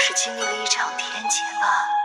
是经历了一场天劫吧。